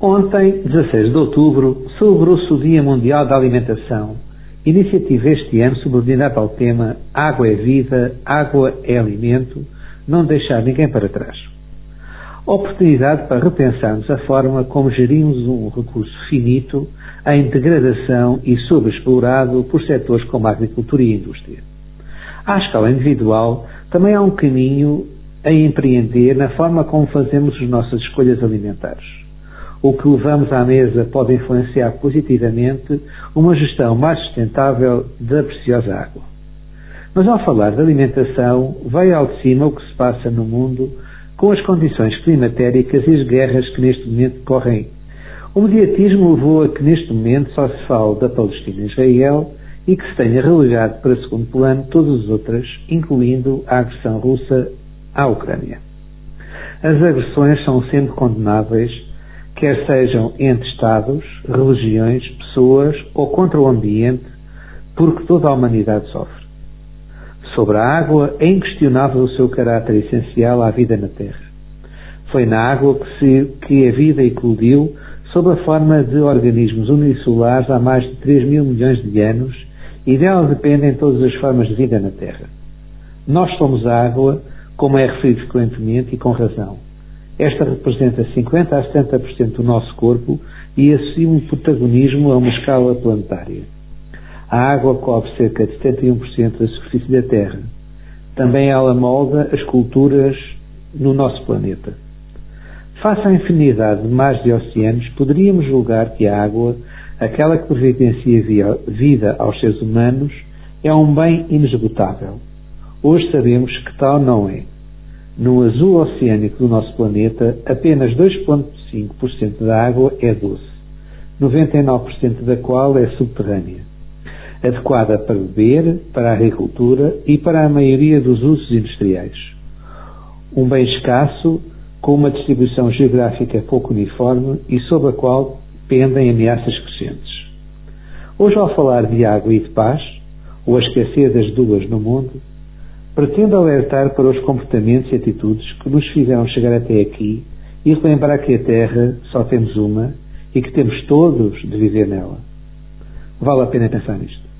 Ontem, 16 de outubro, celebrou-se o Dia Mundial da Alimentação, iniciativa este ano subordinada ao tema Água é Vida, Água é Alimento, não deixar ninguém para trás. Oportunidade para repensarmos a forma como gerimos um recurso finito em degradação e sobreexplorado por setores como a agricultura e a indústria. À escala individual, também há um caminho a empreender na forma como fazemos as nossas escolhas alimentares o que levamos à mesa pode influenciar positivamente uma gestão mais sustentável da preciosa água. Mas ao falar de alimentação, veio ao de cima o que se passa no mundo com as condições climatéricas e as guerras que neste momento correm. O mediatismo levou a que neste momento só se fale da Palestina e Israel e que se tenha relegado para segundo plano todas as outras, incluindo a agressão russa à Ucrânia. As agressões são sempre condenáveis quer sejam entre Estados, religiões, pessoas ou contra o ambiente, porque toda a humanidade sofre. Sobre a água, é inquestionável o seu caráter essencial à vida na Terra. Foi na água que, se, que a vida eclodiu sob a forma de organismos unicelulares há mais de 3 mil milhões de anos e dela dependem todas as formas de vida na Terra. Nós somos água, como é referido frequentemente e com razão. Esta representa 50 a 70% do nosso corpo e assume protagonismo a uma escala planetária. A água cobre cerca de 71% da superfície da Terra. Também ela molda as culturas no nosso planeta. Face à infinidade de mares e oceanos, poderíamos julgar que a água, aquela que providencia vida aos seres humanos, é um bem inesgotável. Hoje sabemos que tal não é. No azul oceânico do nosso planeta, apenas 2,5% da água é doce, 99% da qual é subterrânea, adequada para beber, para a agricultura e para a maioria dos usos industriais. Um bem escasso, com uma distribuição geográfica pouco uniforme e sobre a qual pendem ameaças crescentes. Hoje, ao falar de água e de paz, ou a esquecer das duas no mundo, Pretendo alertar para os comportamentos e atitudes que nos fizeram chegar até aqui e relembrar que a Terra só temos uma e que temos todos de viver nela. Vale a pena pensar nisto.